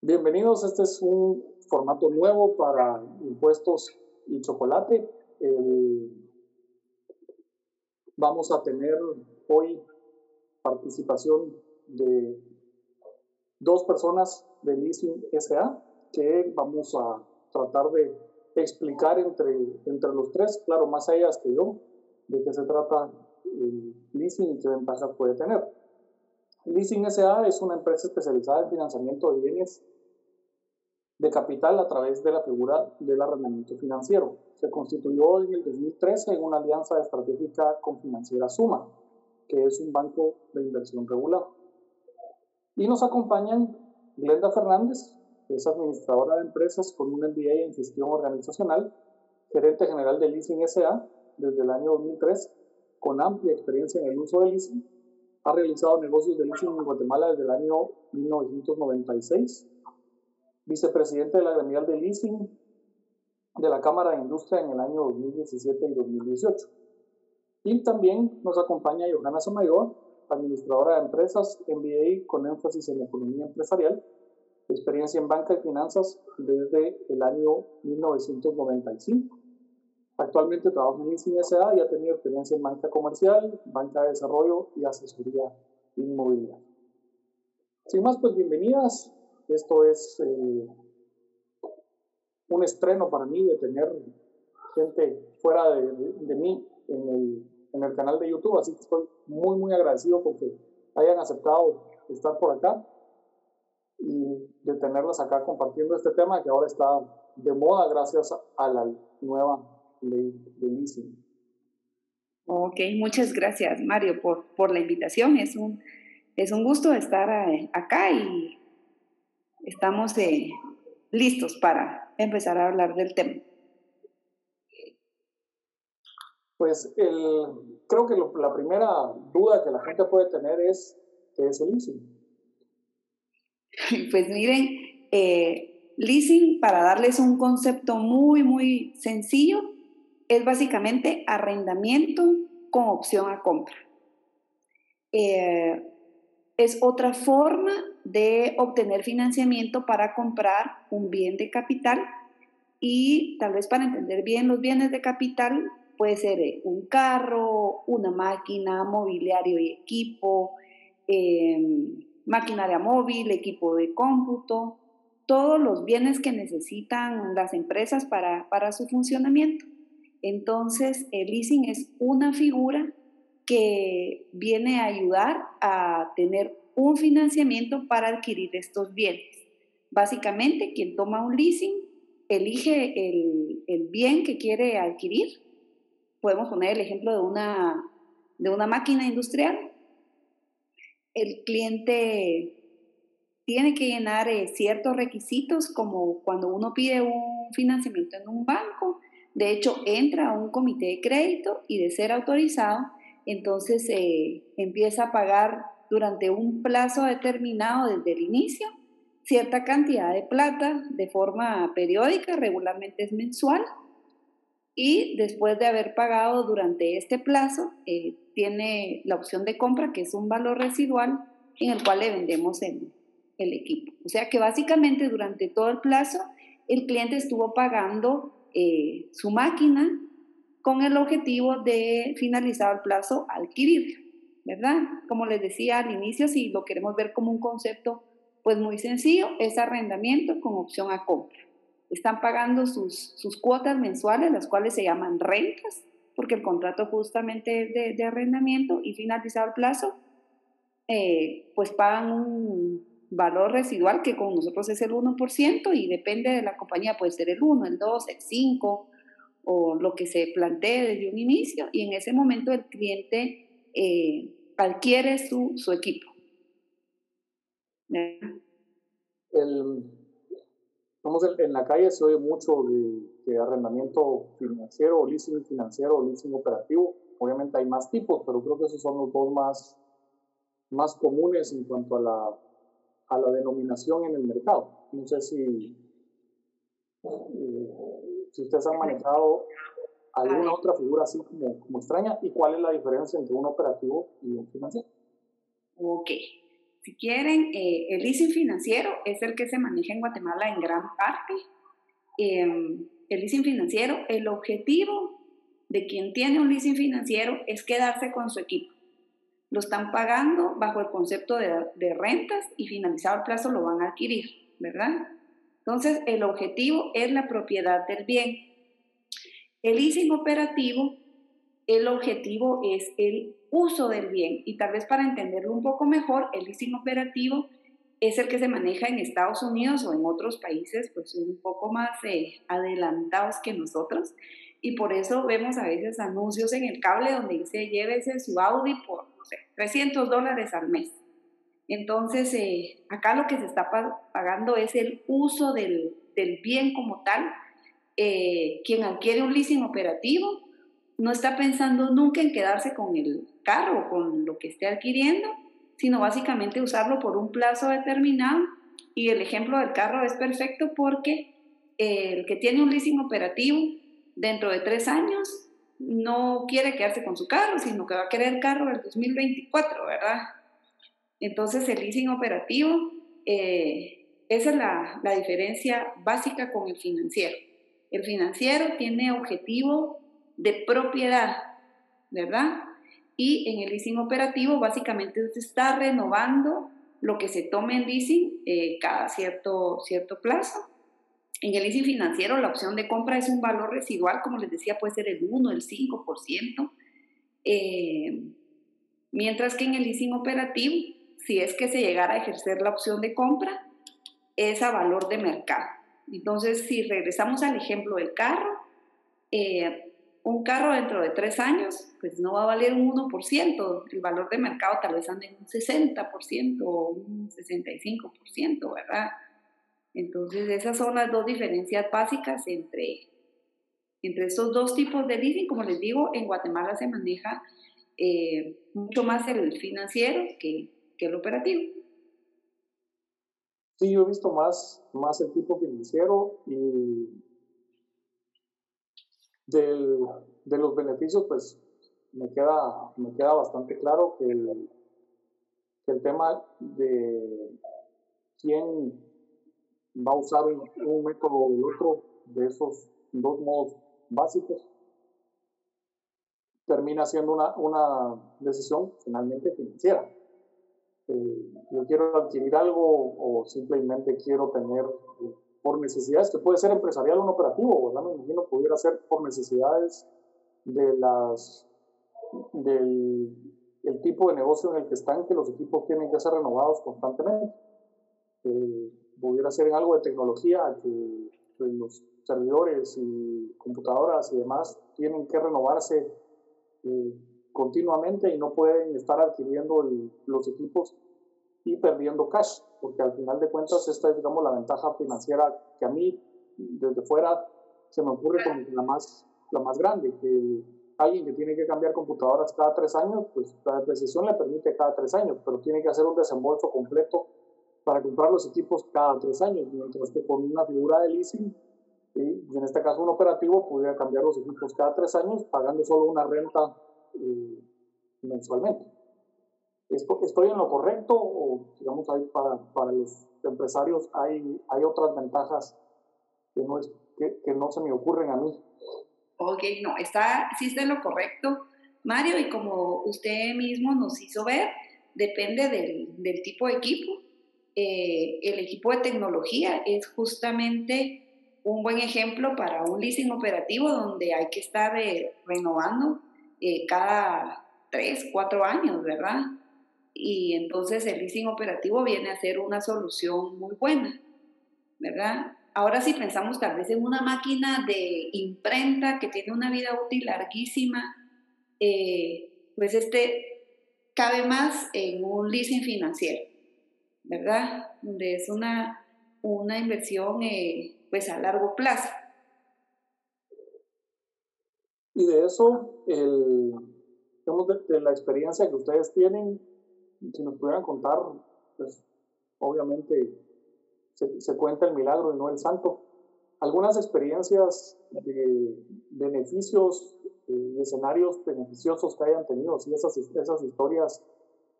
Bienvenidos, este es un formato nuevo para impuestos y chocolate. vamos a tener hoy participación de dos personas de Leasing SA que vamos a tratar de explicar entre, entre los tres, claro, más allá que yo, de qué se trata el leasing y qué ventajas puede tener. Leasing SA es una empresa especializada en financiamiento de bienes de capital a través de la figura del arrendamiento financiero. Se constituyó en el 2013 en una alianza estratégica con Financiera Suma, que es un banco de inversión regular. Y nos acompañan Glenda Fernández, que es administradora de empresas con un MBA en gestión organizacional, gerente general de Leasing SA desde el año 2003, con amplia experiencia en el uso de leasing. Ha realizado negocios de leasing en Guatemala desde el año 1996. Vicepresidente de la gremial de leasing de la Cámara de Industria en el año 2017 y 2018. Y también nos acompaña Johanna Samayor, administradora de empresas, MBA con énfasis en economía empresarial, experiencia en banca y finanzas desde el año 1995. Actualmente trabaja en Leasing SA y ha tenido experiencia en banca comercial, banca de desarrollo y asesoría inmobiliaria. Sin más, pues bienvenidas. Esto es eh, un estreno para mí de tener gente fuera de, mí en el, en el canal de YouTube, así que estoy muy, muy agradecido porque hayan aceptado estar por acá y de tenerlas acá compartiendo este tema que ahora está de moda gracias a la nueva ley de leasing. Ok, muchas gracias Mario por, por la invitación. Es un, es un gusto estar eh, acá y estamos eh, listos para empezar a hablar del tema. Pues el, creo que la primera duda que la gente puede tener es qué es el leasing. Pues miren, eh, leasing, para darles un concepto muy, muy sencillo, es básicamente arrendamiento con opción a compra. Eh, es otra forma de obtener financiamiento para comprar un bien de capital y tal vez para entender bien los bienes de capital puede ser eh, un carro, una máquina, mobiliario y equipo, em, maquinaria móvil, equipo de cómputo, todos los bienes que necesitan las empresas para, para su funcionamiento. Entonces, el leasing es una figura que viene a ayudar a tener un financiamiento para adquirir estos bienes. Básicamente, quien toma un leasing elige el, el bien que quiere adquirir. Podemos poner el ejemplo de una, de una máquina industrial el cliente tiene que llenar eh, ciertos requisitos como cuando uno pide un financiamiento en un banco. De hecho, entra a un comité de crédito y de ser autorizado, entonces eh, empieza a pagar durante un plazo determinado desde el inicio cierta cantidad de plata de forma periódica, regularmente es mensual, y después de haber pagado durante este plazo, eh, tiene la opción de compra, que es un valor residual en el cual le vendemos el, el equipo. O sea que básicamente durante todo el plazo, el cliente estuvo pagando eh, su máquina con el objetivo de finalizar el plazo adquirirla, ¿verdad? Como les decía al inicio, si lo queremos ver como un concepto, pues muy sencillo, es arrendamiento con opción a compra están pagando sus, sus cuotas mensuales, las cuales se llaman rentas, porque el contrato justamente es de, arrendamiento y finalizado el plazo, eh, pues pagan un valor residual que con nosotros es el 1% y depende de la compañía, puede ser el 1, el 2, el 5 o lo que se plantee desde un inicio y en ese momento el cliente eh, adquiere su, su equipo. El, en la calle se oye mucho de, arrendamiento financiero leasing financiero leasing operativo. Obviamente hay más tipos, pero creo que esos son los dos más, más comunes en cuanto a la, a la denominación en el mercado. No sé si, eh, si ustedes han manejado alguna otra figura así como, como extraña y cuál es la diferencia entre un operativo y un financiero. Ok. si quieren, eh, el leasing financiero es el que se maneja en Guatemala en gran parte. Em, el leasing financiero, el objetivo de quien tiene un leasing financiero es quedarse con su equipo. Lo están pagando bajo el concepto de, de rentas y finalizado el plazo lo van a adquirir, ¿verdad? Entonces, el objetivo es la propiedad del bien. El leasing operativo, el objetivo es el uso del bien. Y tal vez para entenderlo un poco mejor, el leasing operativo es el que se maneja en Estados Unidos o en otros países, pues un poco más eh, adelantados que nosotros. Y por eso vemos a veces anuncios en el cable donde dice llévese su Audi por, no sé, 300 dólares al mes. Entonces, eh, acá lo que se está pagando es el uso del, del bien como tal. Eh, quien adquiere un leasing operativo no está pensando nunca en quedarse con el carro o con lo que esté adquiriendo, sino básicamente usarlo por un plazo determinado. Y el ejemplo del carro es perfecto porque el que tiene un leasing operativo dentro de tres años no quiere quedarse con su carro, sino que va a querer el carro del 2024, ¿verdad? Entonces el leasing operativo, eh, esa es la, la diferencia básica con el financiero. El financiero tiene objetivo de propiedad, ¿verdad? Y en el leasing operativo básicamente se está renovando lo que se tome en leasing eh, cada cierto, cierto plazo. En el leasing financiero la opción de compra es un valor residual, como les decía, puede ser el 1, el 5%, eh, mientras que en el leasing operativo, si es que se llegara a ejercer la opción de compra, es a valor de mercado. Entonces, si regresamos al ejemplo del carro, eh, un carro dentro de tres años, pues no va a valer un 1%, el valor de mercado tal vez ande en un 60% o un 65%, ¿verdad? Entonces esas son las dos diferencias básicas entre, entre estos dos tipos de leasing. Como les digo, en Guatemala se maneja eh, mucho más el financiero que, que el operativo. Sí, yo he visto más, más el tipo financiero y del, de los beneficios, pues me queda, me queda bastante claro que el, tema de quién va a usar un, método o el otro de esos dos modos básicos termina siendo una, una decisión finalmente financiera. Eh, yo quiero adquirir algo o simplemente quiero tener por necesidades, que puede ser empresarial o un operativo, ¿verdad? Me imagino pudiera ser por necesidades de las, del el tipo de negocio en el que están, que los equipos tienen que ser renovados constantemente. Eh, pudiera ser en algo de tecnología, que, los servidores y computadoras y demás tienen que renovarse eh, continuamente y no pueden estar adquiriendo los equipos y perdiendo cash porque al final de cuentas esta es, digamos, la ventaja financiera que a mí, desde fuera, se me ocurre como la más, la más grande, que alguien que tiene que cambiar computadoras cada tres años, pues la depreciación le permite cada tres años, pero tiene que hacer un desembolso completo para comprar los equipos cada tres años, mientras que con una figura de leasing, y en este caso un operativo, podría cambiar los equipos cada tres años pagando solo una renta eh, mensualmente. ¿Estoy en lo correcto o, digamos, ahí para, para los empresarios hay, hay otras ventajas que no, es, que, que no se me ocurren a mí? Ok, no, está, sí está en lo correcto, Mario, y como usted mismo nos hizo ver, depende del, del tipo de equipo. Eh, el equipo de tecnología es justamente un buen ejemplo para un leasing operativo donde hay que estar eh, renovando eh, cada tres, cuatro años, ¿verdad? y entonces el leasing operativo viene a ser una solución muy buena, ¿verdad? Ahora si pensamos tal vez en una máquina de imprenta que tiene una vida útil larguísima, eh, pues este cabe más en un leasing financiero, ¿verdad? Donde es una, una inversión eh, pues a largo plazo. Y de eso, el, de la experiencia que ustedes tienen, si nos pudieran contar, pues obviamente se, cuenta el milagro y no el santo. Algunas experiencias de beneficios eh, y escenarios beneficiosos que hayan tenido, si esas, esas historias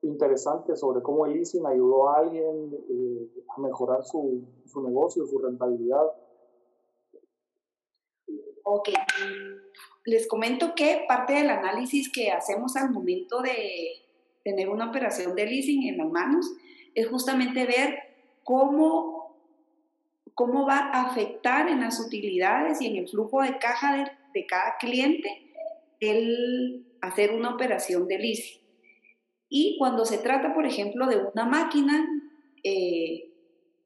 interesantes sobre cómo el leasing ayudó a alguien eh, a mejorar su, su negocio, su rentabilidad. Ok. Les comento que parte del análisis que hacemos al momento de tener una operación de leasing en las manos es justamente ver cómo, cómo va a afectar en las utilidades y en el flujo de caja de, de cada cliente el hacer una operación de leasing. Y cuando se trata, por ejemplo, de una máquina, eh,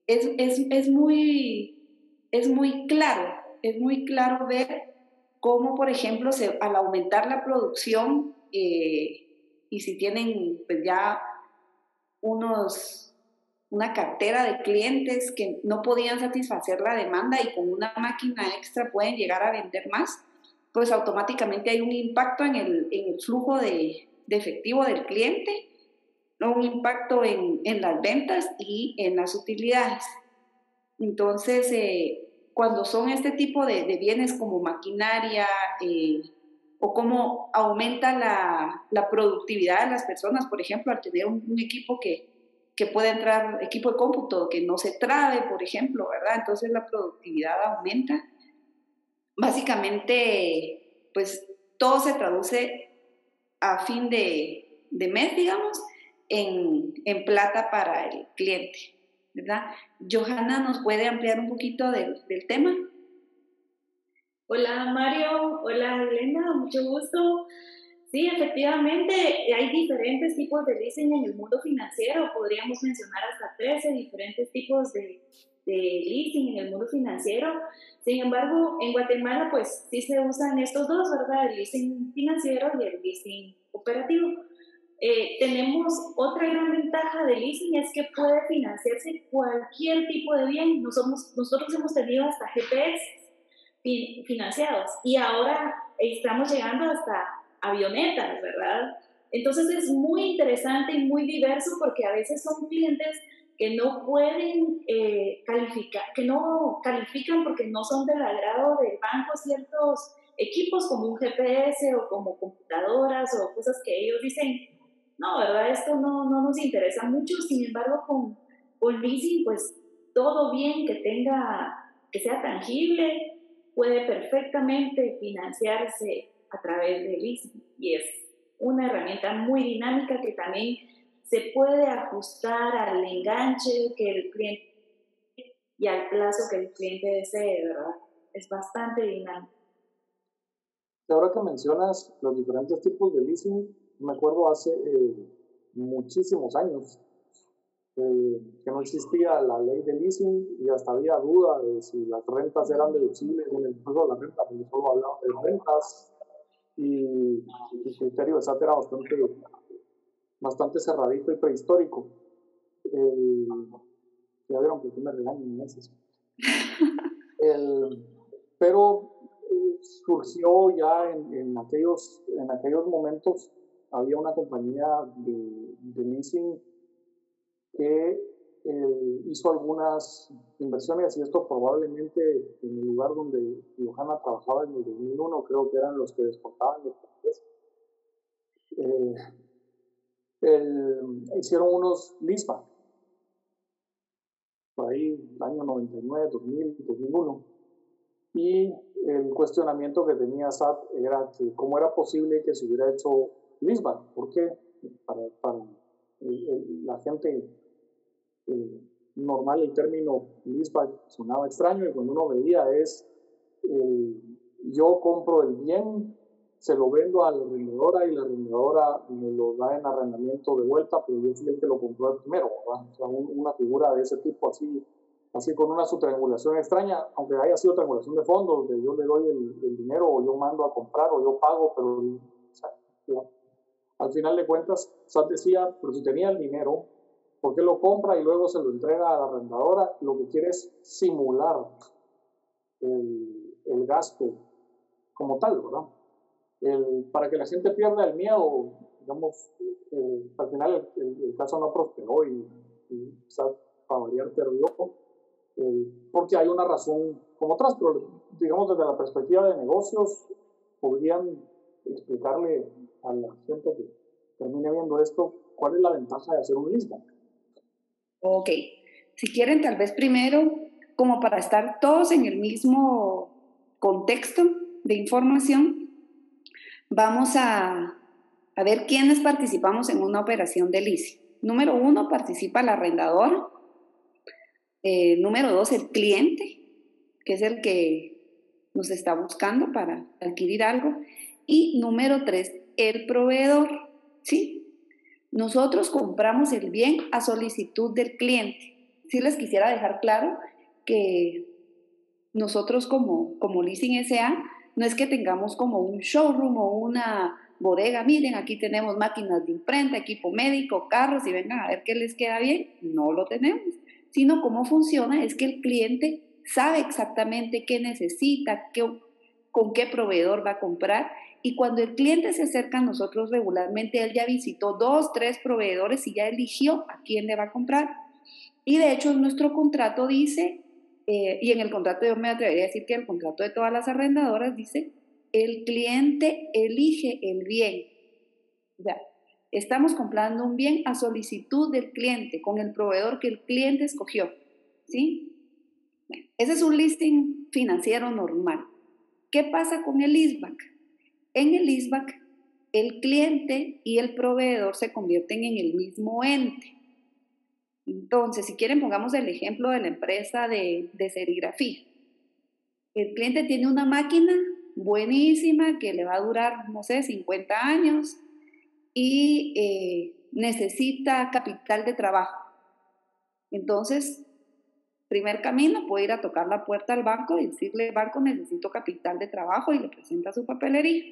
es, es, es, muy, es muy claro, es muy claro ver cómo, por ejemplo, se, al aumentar la producción eh, y si tienen pues ya unos, una cartera de clientes que no podían satisfacer la demanda y con una máquina extra pueden llegar a vender más, pues automáticamente hay un impacto en el, en el flujo de, de efectivo del cliente, un impacto en, en, las ventas y en las utilidades. Entonces, eh, cuando son este tipo de, de bienes como maquinaria eh, o cómo aumenta la, la, productividad de las personas, por ejemplo, al tener un, equipo que, que puede entrar, equipo de cómputo que no se trabe, por ejemplo, ¿verdad? Entonces la productividad aumenta. Básicamente, pues todo se traduce a fin de, de mes, digamos, en, en, plata para el cliente, ¿verdad? Johanna, ¿nos puede ampliar un poquito del, del tema? Hola Mario, hola Elena, mucho gusto. Sí, efectivamente, hay diferentes tipos de leasing en el mundo financiero. Podríamos mencionar hasta 13 diferentes tipos de, de leasing en el mundo financiero. Sin embargo, en Guatemala, pues sí se usan estos dos, ¿verdad? El leasing financiero y el leasing operativo. Eh, tenemos otra gran ventaja del leasing es que puede financiarse cualquier tipo de bien. Nosotros, nosotros hemos tenido hasta GPS financiados y ahora estamos llegando hasta avionetas, ¿verdad? Entonces es muy interesante y muy diverso porque a veces son clientes que no pueden eh, calificar, que no califican porque no son del agrado del banco ciertos equipos como un GPS o como computadoras o cosas que ellos dicen, no, ¿verdad? Esto no, no nos interesa mucho, sin embargo con, con leasing pues todo bien que tenga, que sea tangible, puede perfectamente financiarse a través de leasing y es una herramienta muy dinámica que también se puede ajustar al enganche que el cliente y al plazo que el cliente desee, ¿verdad? Es bastante dinámico. Ahora que mencionas los diferentes tipos de leasing, me acuerdo hace eh, muchísimos años eh, que no existía la ley de leasing y hasta había duda de si las rentas eran deducibles en el juego de la renta, porque solo hablaba de rentas y el criterio de SAT era bastante, bastante cerradito y prehistórico. Eh, ya vieron que me regañan meses. El, pero eh, surgió ya en, en, aquellos, en aquellos momentos, había una compañía de, de leasing que eh, hizo algunas inversiones y esto probablemente en el lugar donde Johanna trabajaba en el 2001, creo que eran los que descontaban los paquetes. Eh, el, hicieron unos LISPA, por ahí, el año 99, 2000, 2001. Y el cuestionamiento que tenía SAT era que cómo era posible que se hubiera hecho LISBA, porque para, para la gente eh, normal el término leaseback sonaba extraño y cuando uno veía es eh, yo compro el bien, se lo vendo a la arrendadora y la arrendadora me lo da en arrendamiento de vuelta, pero yo fui el que lo compró primero, O sea, una figura de ese tipo así, así con una subtriangulación extraña, aunque haya sido triangulación de fondos, donde yo le doy el, el, dinero o yo mando a comprar o yo pago, pero al final de cuentas, SAT decía, pero si tenía el dinero, ¿Por qué lo compra y luego se lo entrega a la arrendadora? Lo que quiere es simular el, el gasto como tal, ¿verdad? El, para que la gente pierda el miedo, digamos, eh, al final el, el, caso no prosperó y, y para variar perdió, eh, porque hay una razón como otras, pero digamos desde la perspectiva de negocios, podrían explicarle a la gente que termine viendo esto cuál es la ventaja de hacer un leaseback. Ok, si quieren tal vez primero, como para estar todos en el mismo contexto de información, vamos a, a ver quiénes participamos en una operación de leasing. Número uno, participa el arrendador. Eh, número dos, el cliente, que es el que nos está buscando para adquirir algo. Y número tres, el proveedor. ¿sí? Nosotros compramos el bien a solicitud del cliente. Sí les quisiera dejar claro que nosotros como, como Leasing SA no es que tengamos como un showroom o una bodega, miren, aquí tenemos máquinas de imprenta, equipo médico, carros y vengan a ver qué les queda bien. No lo tenemos, sino cómo funciona es que el cliente sabe exactamente qué necesita, qué, con qué proveedor va a comprar. Y cuando el cliente se acerca a nosotros regularmente, él ya visitó dos, tres proveedores y ya eligió a quién le va a comprar. Y de hecho, nuestro contrato dice, eh, y en el contrato yo me atrevería a decir que el contrato de todas las arrendadoras dice, el cliente elige el bien. Ya, estamos comprando un bien a solicitud del cliente, con el proveedor que el cliente escogió. ¿Sí? ese es un listing financiero normal. ¿Qué pasa con el ISBAC? En el ISBAC, el cliente y el proveedor se convierten en el mismo ente. Entonces, si quieren, pongamos el ejemplo de la empresa de, serigrafía. El cliente tiene una máquina buenísima que le va a durar, no sé, 50 años y eh, necesita capital de trabajo. Entonces, Primer camino, puede ir a tocar la puerta al banco y decirle, banco, necesito capital de trabajo y le presenta su papelería.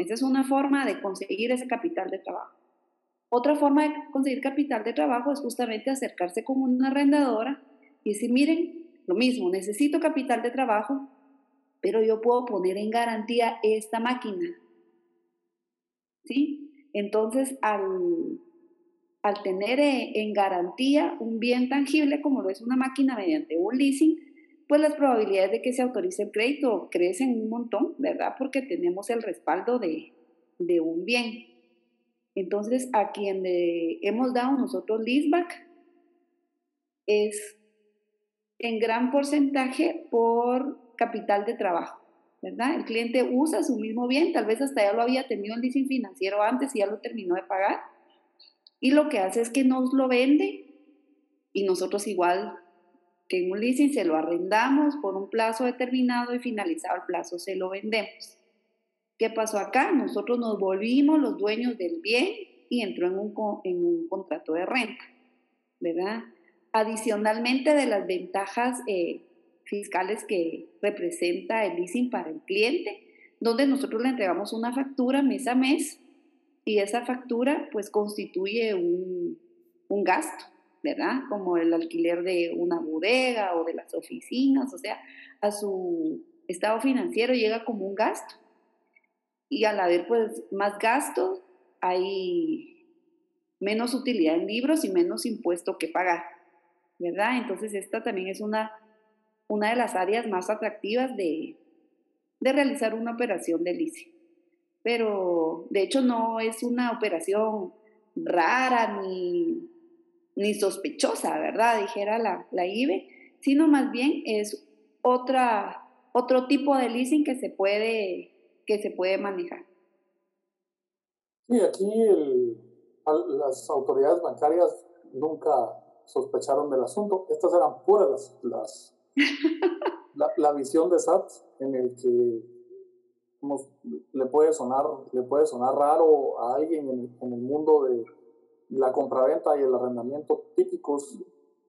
Esa es una forma de conseguir ese capital de trabajo. Otra forma de conseguir capital de trabajo es justamente acercarse con una arrendadora y decir, miren, lo mismo, necesito capital de trabajo, pero yo puedo poner en garantía esta máquina. ¿Sí? Entonces, al al tener eh, en garantía un bien tangible como lo es una máquina mediante un leasing, pues las probabilidades de que se autorice el crédito crecen un montón, ¿verdad? Porque tenemos el respaldo de, un bien. Entonces, a quien le hemos dado nosotros leaseback es en gran porcentaje por capital de trabajo, ¿verdad? El cliente usa su mismo bien, tal vez hasta ya lo había tenido en leasing financiero antes y ya lo terminó de pagar, y lo que hace es que nos lo vende y nosotros igual que en un leasing se lo arrendamos por un plazo determinado y finalizado el plazo se lo vendemos. ¿Qué pasó acá? Nosotros nos volvimos los dueños del bien y entró en un, en un contrato de renta, ¿verdad? Adicionalmente de las ventajas eh, fiscales que representa el leasing para el cliente, donde nosotros le entregamos una factura mes a mes y esa factura pues constituye un, un gasto, ¿verdad? Como el alquiler de una bodega o de las oficinas, o sea, a su estado financiero llega como un gasto. Y al haber pues más gastos, hay menos utilidad en libros y menos impuesto que pagar, ¿verdad? Entonces esta también es una, una de las áreas más atractivas de, de realizar una operación de leasing pero de hecho no es una operación rara ni, ni sospechosa, ¿verdad? Dijera la, la IBE, sino más bien es otra, otro tipo de leasing que se puede, que se puede manejar. Sí, aquí las autoridades bancarias nunca sospecharon del asunto. Estas eran puras las, la, la, visión de SAT en el que le puede sonar, le puede sonar raro a alguien en, en el mundo de la compraventa y el arrendamiento típicos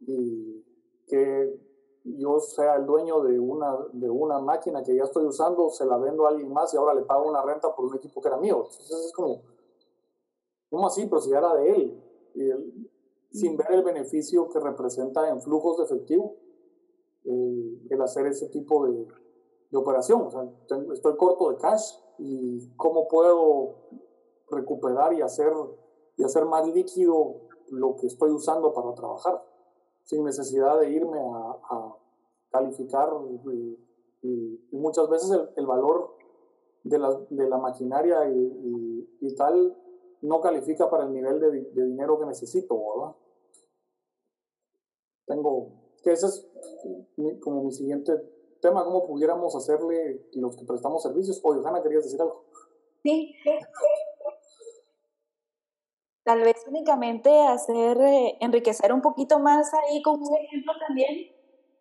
y que yo sea el dueño de una, de una máquina que ya estoy usando, se la vendo a alguien más y ahora le pago una renta por un equipo que era mío. Entonces es como, ¿cómo así? Pero si era de él. Y sin ver el beneficio que representa en flujos de efectivo eh, el hacer ese tipo de, de operación. O sea, estoy corto de cash y cómo puedo recuperar y hacer, y hacer más líquido lo que estoy usando para trabajar, sin necesidad de irme a, calificar. Y, muchas veces el, valor de la, de la maquinaria y, y, tal no califica para el nivel de, de dinero que necesito, ¿verdad? Tengo, que ese es como mi siguiente tema, cómo pudiéramos hacerle los que prestamos servicios. Oye, Johanna, ¿querías decir algo? Sí. Tal vez únicamente hacer, eh, enriquecer un poquito más ahí con un ejemplo también,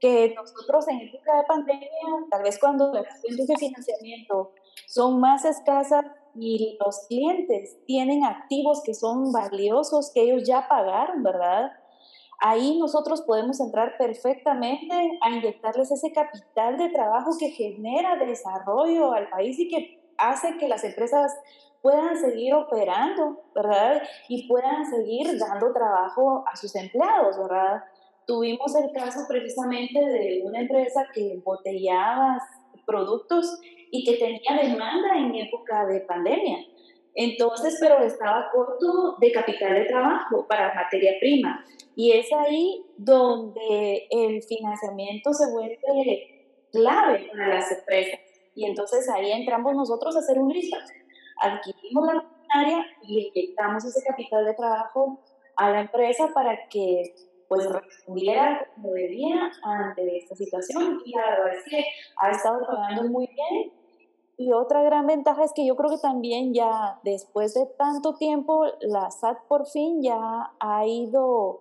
que nosotros en época de pandemia, tal vez cuando las fuentes de financiamiento son más escasas y los clientes tienen activos que son valiosos, que ellos ya pagaron, ¿verdad? Ahí nosotros podemos entrar perfectamente a inyectarles ese capital de trabajo que genera desarrollo al país y que hace que las empresas puedan seguir operando, ¿verdad? Y puedan seguir dando trabajo a sus empleados, ¿verdad? Tuvimos el caso precisamente de una empresa que embotellaba productos y que tenía demanda en época de pandemia. Entonces, pero estaba corto de capital de trabajo para materia prima. Y es ahí donde el financiamiento se vuelve clave para las empresas. Y entonces ahí entramos nosotros a hacer un listo. Adquirimos la maquinaria y inyectamos ese capital de trabajo a la empresa para que pues respondiera como debía ante esta situación. Y la verdad es que ha estado trabajando muy bien y otra gran ventaja es que yo creo que también ya después de tanto tiempo, la SAT por fin ya ha ido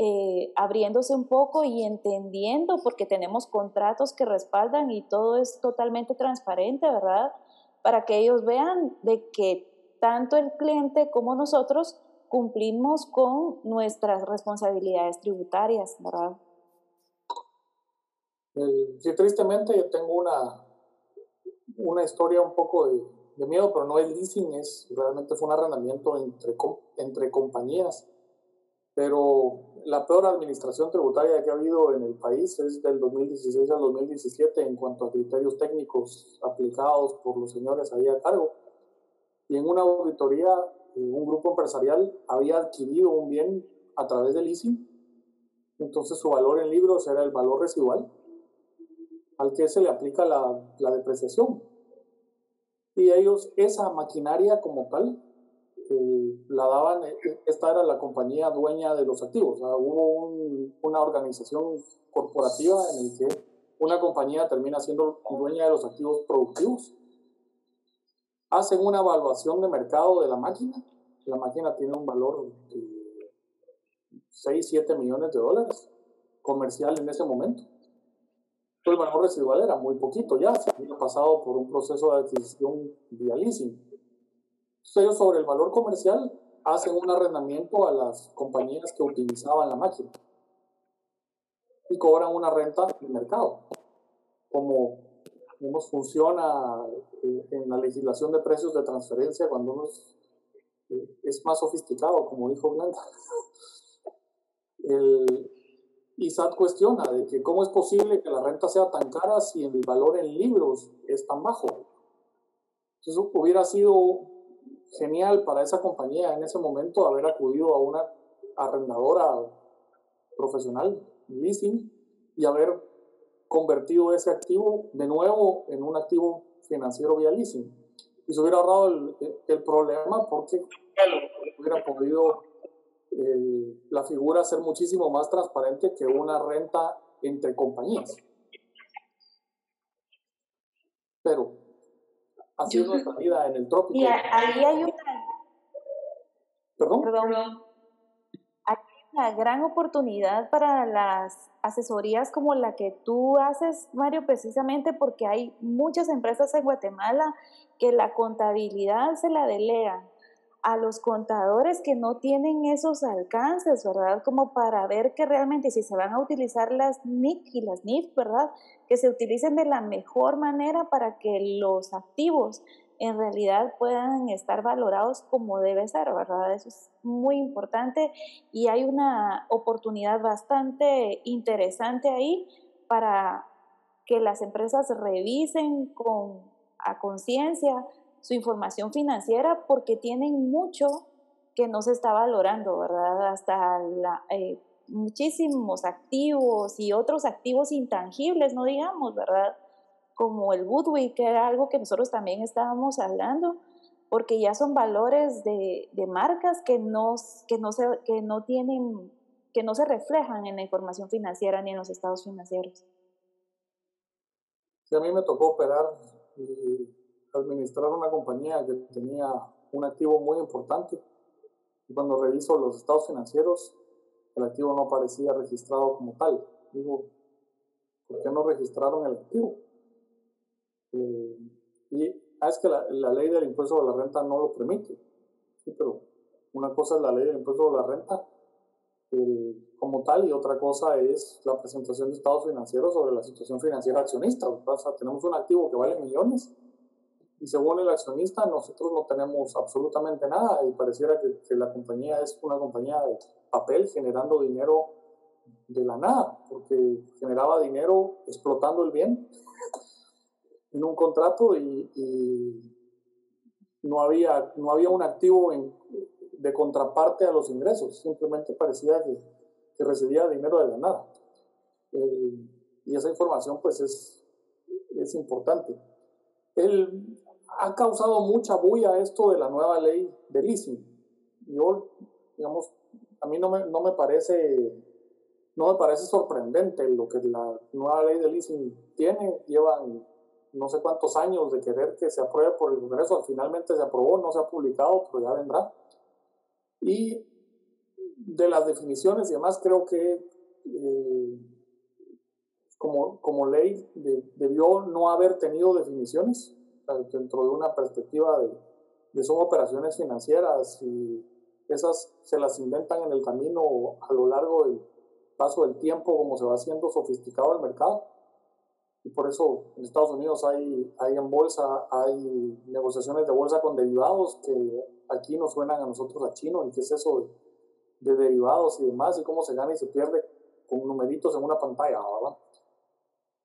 eh, abriéndose un poco y entendiendo, porque tenemos contratos que respaldan y todo es totalmente transparente, ¿verdad? Para que ellos vean de que tanto el cliente como nosotros cumplimos con nuestras responsabilidades tributarias, ¿verdad? Sí, tristemente yo tengo una, una historia un poco de, de, miedo, pero no es leasing, es, realmente fue un arrendamiento entre, entre compañías. Pero la peor administración tributaria que ha habido en el país es del 2016 al 2017 en cuanto a criterios técnicos aplicados por los señores ahí a cargo. Y en una auditoría, eh, un grupo empresarial había adquirido un bien a través del leasing, entonces su valor en libros era el valor residual al que se le aplica la, la depreciación. Y ellos, esa maquinaria como tal, eh, la daban, eh, esta era la compañía dueña de los activos. hubo un, una organización corporativa en el que una compañía termina siendo dueña de los activos productivos. Hacen una evaluación de mercado de la máquina. La máquina tiene un valor de 6, 7 millones de dólares comercial en ese momento el valor residual era muy poquito ya, se había pasado por un proceso de adquisición vía leasing. Ellos sobre el valor comercial hacen un arrendamiento a las compañías que utilizaban la máquina y cobran una renta de mercado. Como cómo funciona eh, en la legislación de precios de transferencia cuando uno es, eh, es más sofisticado, como dijo Blanca. El, y SAT cuestiona de que cómo es posible que la renta sea tan cara si el valor en libros es tan bajo. Entonces hubiera sido genial para esa compañía en ese momento haber acudido a una arrendadora profesional, leasing, y haber convertido ese activo de nuevo en un activo financiero vía leasing. Y se hubiera ahorrado el, el problema porque hubiera podido eh, la figura ser muchísimo más transparente que una renta entre compañías. Pero así es nuestra vida en el trópico. Y ahí hay una... ¿Perdón? Perdón. Hay una gran oportunidad para las asesorías como la que tú haces, Mario, precisamente porque hay muchas empresas en Guatemala que la contabilidad se la delegan a los contadores que no tienen esos alcances, ¿verdad? Como para ver que realmente si se van a utilizar las NIC y las NIF, ¿verdad? Que se utilicen de la mejor manera para que los activos en realidad puedan estar valorados como debe ser, ¿verdad? Eso es muy importante y hay una oportunidad bastante interesante ahí para que las empresas revisen con a conciencia su información financiera porque tienen mucho que no se está valorando, ¿verdad? Hasta la, eh, muchísimos activos y otros activos intangibles, no digamos, ¿verdad? Como el goodwill, que era algo que nosotros también estábamos hablando, porque ya son valores de, de marcas que no, que, no se, que no tienen, que no se reflejan en la información financiera ni en los estados financieros. Sí, a mí me tocó operar y administrar una compañía que tenía un activo muy importante. Y cuando reviso los estados financieros, el activo no aparecía registrado como tal. Digo, ¿por qué no registraron el activo? Eh, y ah, es que la, la, ley del impuesto de la renta no lo permite. Sí, pero una cosa es la ley del impuesto de la renta eh, como tal y otra cosa es la presentación de estados financieros sobre la situación financiera accionista. O sea, tenemos un activo que vale millones y según el accionista nosotros no tenemos absolutamente nada y pareciera que, la compañía es una compañía de papel generando dinero de la nada, porque generaba dinero explotando el bien en un contrato y, no, había, no había un activo de contraparte a los ingresos, simplemente parecía que, recibía dinero de la nada. Y esa información pues es, es importante. Él ha causado mucha bulla esto de la nueva ley de leasing. Yo, digamos, a mí no me, no me parece no me parece sorprendente lo que la nueva ley de leasing tiene. Llevan no sé cuántos años de querer que se apruebe por el Congreso. Finalmente se aprobó, no se ha publicado, pero ya vendrá. Y de las definiciones y demás, creo que eh, como, como ley debió no haber tenido definiciones dentro de una perspectiva de, de son operaciones financieras y esas se las inventan en el camino a lo largo del paso del tiempo, como se va haciendo sofisticado el mercado. Y por eso en Estados Unidos hay, hay en bolsa, hay negociaciones de bolsa con derivados que aquí nos suenan a nosotros a chino. ¿Y qué es eso de, de derivados y demás? Y cómo se gana y se pierde con numeritos en una pantalla, ¿verdad?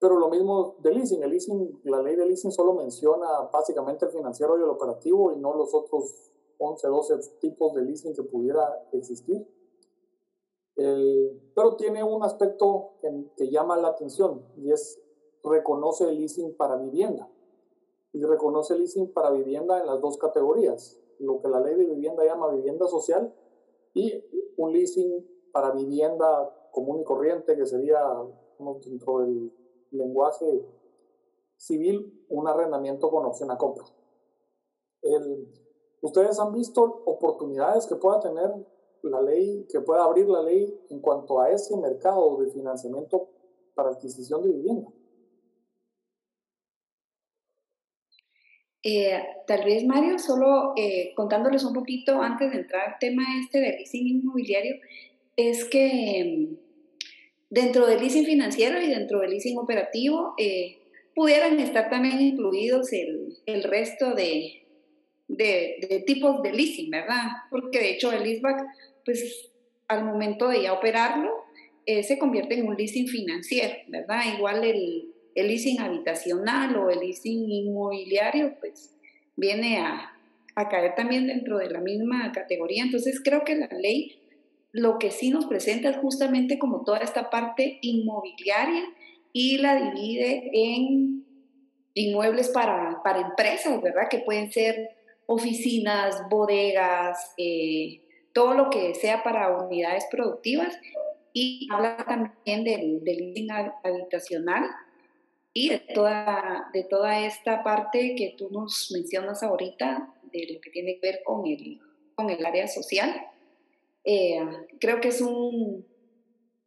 Pero lo mismo de leasing. El leasing, la ley de leasing solo menciona básicamente el financiero y el operativo y no los otros 11, 12 tipos de leasing que pudiera existir. pero tiene un aspecto que, que, llama la atención y es reconoce el leasing para vivienda. Y reconoce el leasing para vivienda en las dos categorías, lo que la ley de vivienda llama vivienda social y un leasing para vivienda común y corriente, que sería dentro del lenguaje civil, un arrendamiento con opción a compra. ¿Ustedes han visto oportunidades que pueda tener la ley, que pueda abrir la ley en cuanto a ese mercado de financiamiento para adquisición de vivienda? Eh, tal vez, Mario, solo eh, contándoles un poquito antes de entrar al tema este del leasing inmobiliario, es que Dentro del leasing financiero y dentro del leasing operativo eh, pudieran estar también incluidos el, el resto de, de, tipos de leasing, ¿verdad? Porque de hecho el leaseback, pues al momento de ya operarlo, eh, se convierte en un leasing financiero, ¿verdad? Igual el, el leasing habitacional o el leasing inmobiliario, pues viene a, a caer también dentro de la misma categoría. Entonces creo que la ley lo que sí nos presenta es justamente como toda esta parte inmobiliaria y la divide en inmuebles para, para empresas, ¿verdad? Que pueden ser oficinas, bodegas, eh, todo lo que sea para unidades productivas. Y habla también del, del habitacional y de toda, de toda esta parte que tú nos mencionas ahorita, de lo que tiene que ver con el, con el área social. Eh, creo que es un,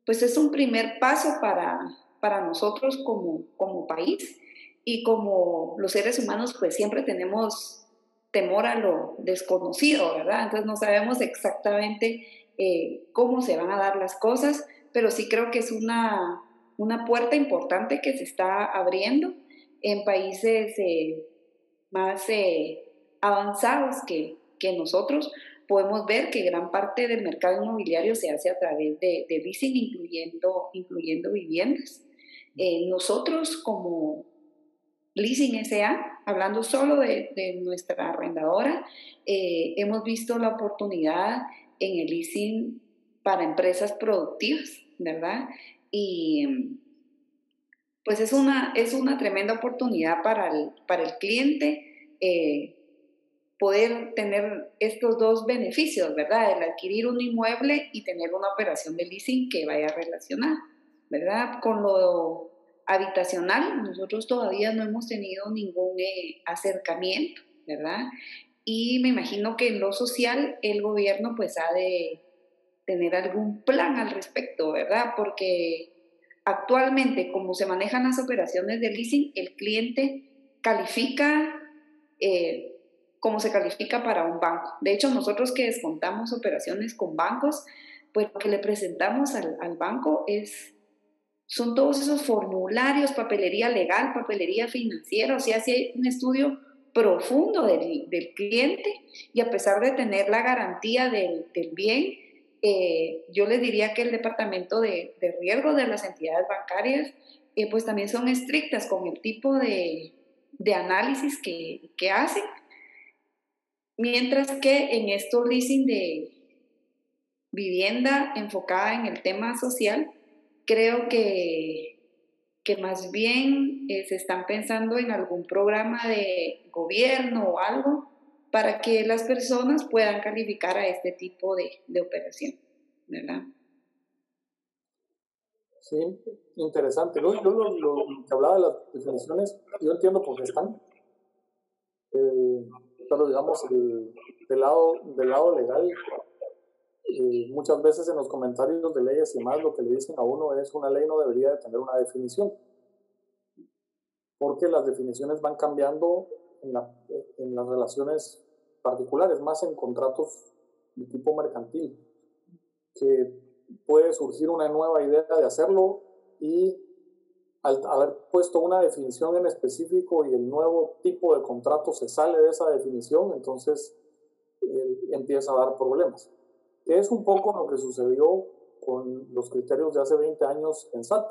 pues es un primer paso para, para nosotros como, como país y como los seres humanos pues siempre tenemos temor a lo desconocido, ¿verdad? Entonces no sabemos exactamente eh, cómo se van a dar las cosas, pero sí creo que es una, una puerta importante que se está abriendo en países eh, más avanzados que, que nosotros, podemos ver que gran parte del mercado inmobiliario se hace a través de, de leasing, incluyendo, incluyendo viviendas. Eh, nosotros como Leasing SA, hablando solo de, de nuestra arrendadora, eh, hemos visto la oportunidad en el leasing para empresas productivas, ¿verdad? Y pues es una, es una tremenda oportunidad para el, para el cliente. Eh, poder tener estos dos beneficios, ¿verdad? El adquirir un inmueble y tener una operación de leasing que vaya relacionada, ¿verdad? Con lo habitacional, nosotros todavía no hemos tenido ningún eh, acercamiento, ¿verdad? Y me imagino que en lo social el gobierno pues ha de tener algún plan al respecto, ¿verdad? Porque actualmente como se manejan las operaciones de leasing, el cliente califica eh, como se califica para un banco. De hecho, nosotros que descontamos operaciones con bancos, pues lo que le presentamos al, al banco es son todos esos formularios, papelería legal, papelería financiera, o sea, si hay un estudio profundo del, del, cliente y a pesar de tener la garantía del, del bien, eh, yo les diría que el departamento de, de riesgo de las entidades bancarias, eh, pues también son estrictas con el tipo de, de análisis que, que hacen, mientras que en estos leasing de vivienda enfocada en el tema social, creo que, que más bien eh, se están pensando en algún programa de gobierno o algo para que las personas puedan calificar a este tipo de, de operación, ¿verdad? Sí, interesante. Yo, yo lo, que hablaba de las definiciones, yo entiendo por qué están, eh, pero digamos, el, del, lado, del lado legal, eh, muchas veces en los comentarios de leyes y más lo que le dicen a uno es una ley no debería de tener una definición, porque las definiciones van cambiando en, la, en las relaciones particulares, más en contratos de tipo mercantil, que puede surgir una nueva idea de hacerlo y al haber puesto una definición en específico y el nuevo tipo de contrato se sale de esa definición, entonces eh, empieza a dar problemas. Es un poco lo que sucedió con los criterios de hace 20 años en SAT.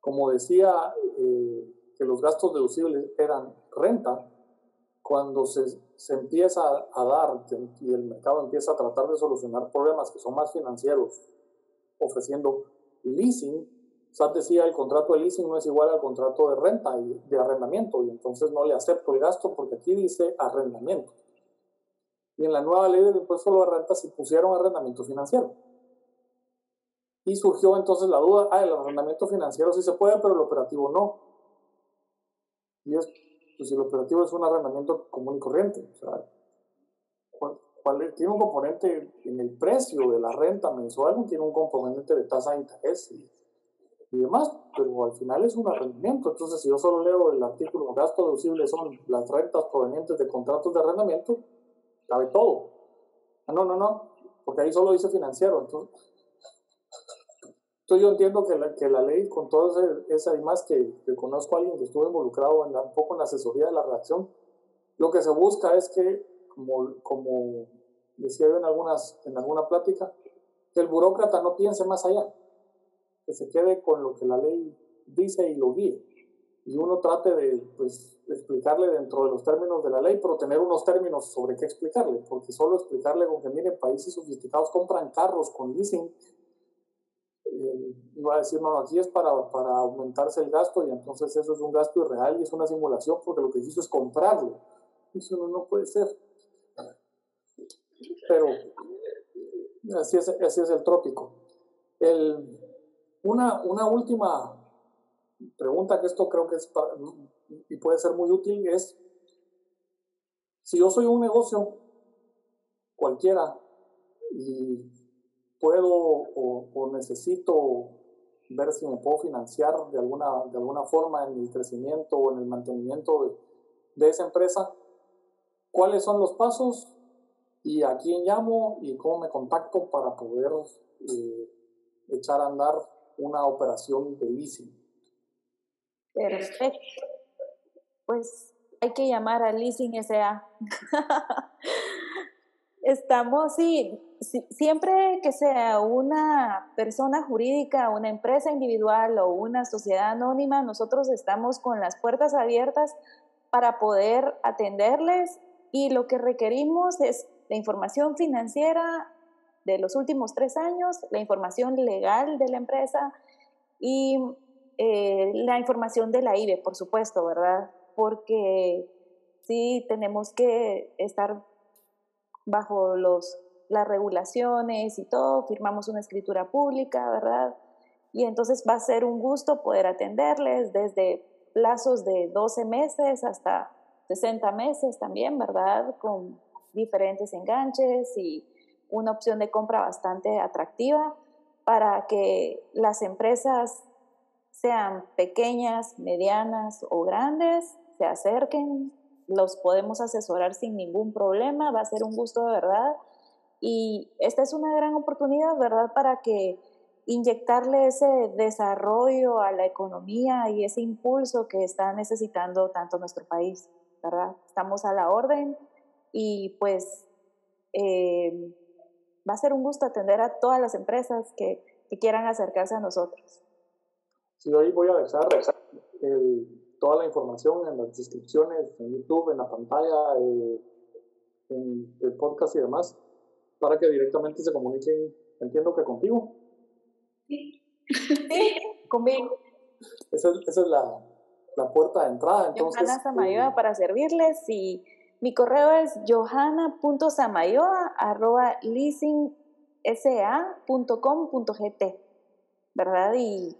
Como decía eh, que los gastos deducibles eran renta, cuando se, se empieza a dar y el mercado empieza a tratar de solucionar problemas que son más financieros, ofreciendo leasing, SAT decía el contrato de leasing no es igual al contrato de renta y de arrendamiento y entonces no le acepto el gasto porque aquí dice arrendamiento. Y en la nueva ley del impuesto a la renta se pusieron arrendamiento financiero. Y surgió entonces la duda, ah, el arrendamiento financiero sí se puede, pero el operativo no. Y es pues el operativo es un arrendamiento común y corriente. O sea, ¿cuál, tiene un componente en el precio de la renta mensual, tiene un componente de tasa de interés y, demás, pero al final es un arrendamiento. Entonces, si yo solo leo el artículo gasto deducible son las rentas provenientes de contratos de arrendamiento, cabe todo. Ah, no, no, no, porque ahí solo dice financiero. Entonces, yo entiendo que la, que la ley, con todo ese, y más que, que, conozco a alguien que estuvo involucrado un poco en la asesoría de la redacción, lo que se busca es que, como, como decía yo en, algunas, en alguna plática, que el burócrata no piense más allá, que se quede con lo que la ley dice y lo guíe. Y uno trate de pues, explicarle dentro de los términos de la ley, pero tener unos términos sobre qué explicarle, porque solo explicarle con que, miren, países sofisticados compran carros con leasing eh, iba a decir, no, aquí es para, para aumentarse el gasto y entonces eso es un gasto irreal y es una simulación porque lo que hizo es comprarlo. Eso no, no puede ser. Pero así es, así es el trópico. El, una, una última pregunta que esto creo que es y puede ser muy útil es, si yo soy un negocio cualquiera y puedo o, necesito ver si me puedo financiar de alguna, de alguna forma en el crecimiento o en el mantenimiento de, de esa empresa, cuáles son los pasos y a quién llamo y cómo me contacto para poder eh, echar a andar una operación de leasing. Perfecto. Pues hay que llamar a Leasing SA. Estamos, sí, siempre que sea una persona jurídica, una empresa individual o una sociedad anónima, nosotros estamos con las puertas abiertas para poder atenderles y lo que requerimos es la información financiera de los últimos tres años, la información legal de la empresa y eh, la información de la IBE, por supuesto, ¿verdad? Porque sí tenemos que estar bajo los, las regulaciones y todo, firmamos una escritura pública, ¿verdad? Y entonces va a ser un gusto poder atenderles desde plazos de 12 meses hasta 60 meses también, ¿verdad? Con diferentes enganches y una opción de compra bastante atractiva para que las empresas sean pequeñas, medianas o grandes, se acerquen, los podemos asesorar sin ningún problema, va a ser un gusto de verdad. Y esta es una gran oportunidad, ¿verdad?, para que inyectarle ese desarrollo a la economía y ese impulso que está necesitando tanto nuestro país, ¿verdad? Estamos a la orden y pues eh, va a ser un gusto atender a todas las empresas que, que quieran acercarse a nosotros. Sí, hoy voy a dejar toda la información en las descripciones, en YouTube, en la pantalla, eh, en el podcast y demás, para que directamente se comuniquen, entiendo que contigo. Sí, sí conmigo. Esa, esa es la, la, puerta de entrada. Entonces, Johanna Samayoa eh, para servirles y mi correo es johanna.samayoa.leasingsa.com.gt, ¿verdad? Y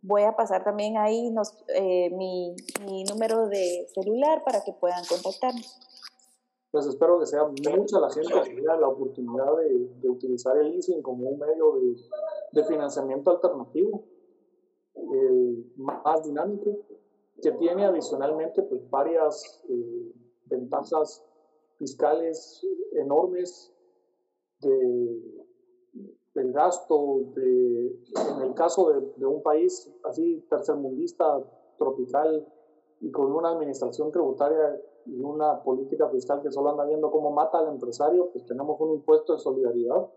voy a pasar también ahí nos, eh, mi, mi, número de celular para que puedan contactarme. Pues espero que sea mucha la gente que tenga la oportunidad de, de, utilizar el leasing como un medio de, de financiamiento alternativo, eh, más dinámico, que tiene adicionalmente pues, varias eh, ventajas fiscales enormes de, del gasto, de, en el caso de, de, un país así tercermundista, tropical, y con una administración tributaria y una política fiscal que solo anda viendo cómo mata al empresario, pues tenemos un impuesto de solidaridad.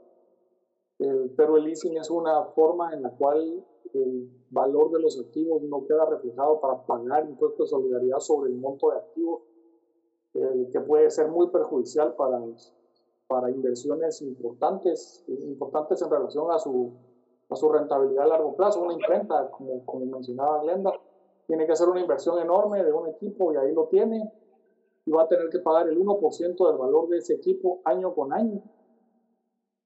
pero el leasing es una forma en la cual el valor de los activos no queda reflejado para pagar impuestos de solidaridad sobre el monto de activos, eh, que puede ser muy perjudicial para, para inversiones importantes, importantes en relación a su, a su rentabilidad a largo plazo. Una imprenta, como, como mencionaba Glenda, tiene que hacer una inversión enorme de un equipo y ahí lo tiene y va a tener que pagar el 1% del valor de ese equipo año con año.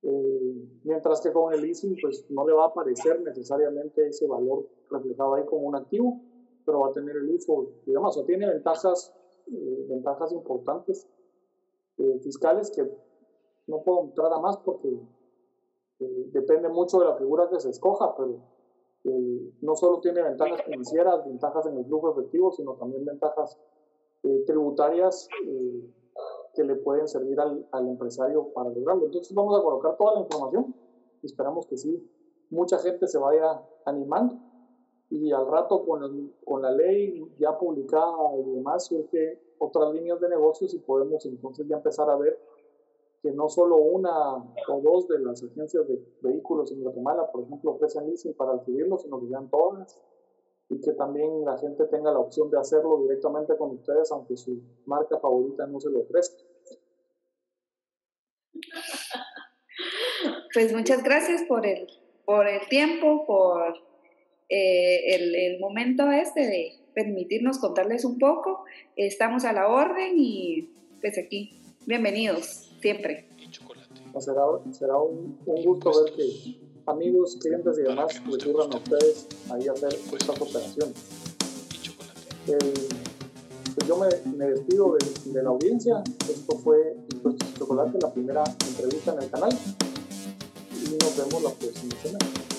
Eh, mientras que con el leasing pues no le va a aparecer necesariamente ese valor reflejado ahí como un activo, pero va a tener el uso, digamos, o tiene ventajas, eh, ventajas importantes eh, fiscales que no puedo entrar a más porque depende mucho de la figura que se escoja, pero no solo tiene ventajas financieras, ventajas en el flujo efectivo, sino también ventajas eh, tributarias eh, que le pueden servir al, al, empresario para lograrlo. Entonces vamos a colocar toda la información y esperamos que sí, mucha gente se vaya animando y al rato con, con la ley ya publicada y demás surge otras líneas de negocios y podemos entonces ya empezar a ver que no solo una o dos de las agencias de vehículos en Guatemala, por ejemplo, ofrecen leasing para adquirirlos, sino que sean todas y que también la gente tenga la opción de hacerlo directamente con ustedes, aunque su marca favorita no se lo ofrezca. Pues muchas gracias por el, por el tiempo, por eh, el, el, momento este de permitirnos contarles un poco. Estamos a la orden y pues aquí, bienvenidos siempre. Será, será un, un gusto ver que amigos, clientes y demás recurran a ustedes ahí a hacer estas operaciones. Eh, pues yo me, me despido de, de, la audiencia. Esto fue Impuestos Chocolate, la primera entrevista en el canal. Y nos vemos la próxima semana.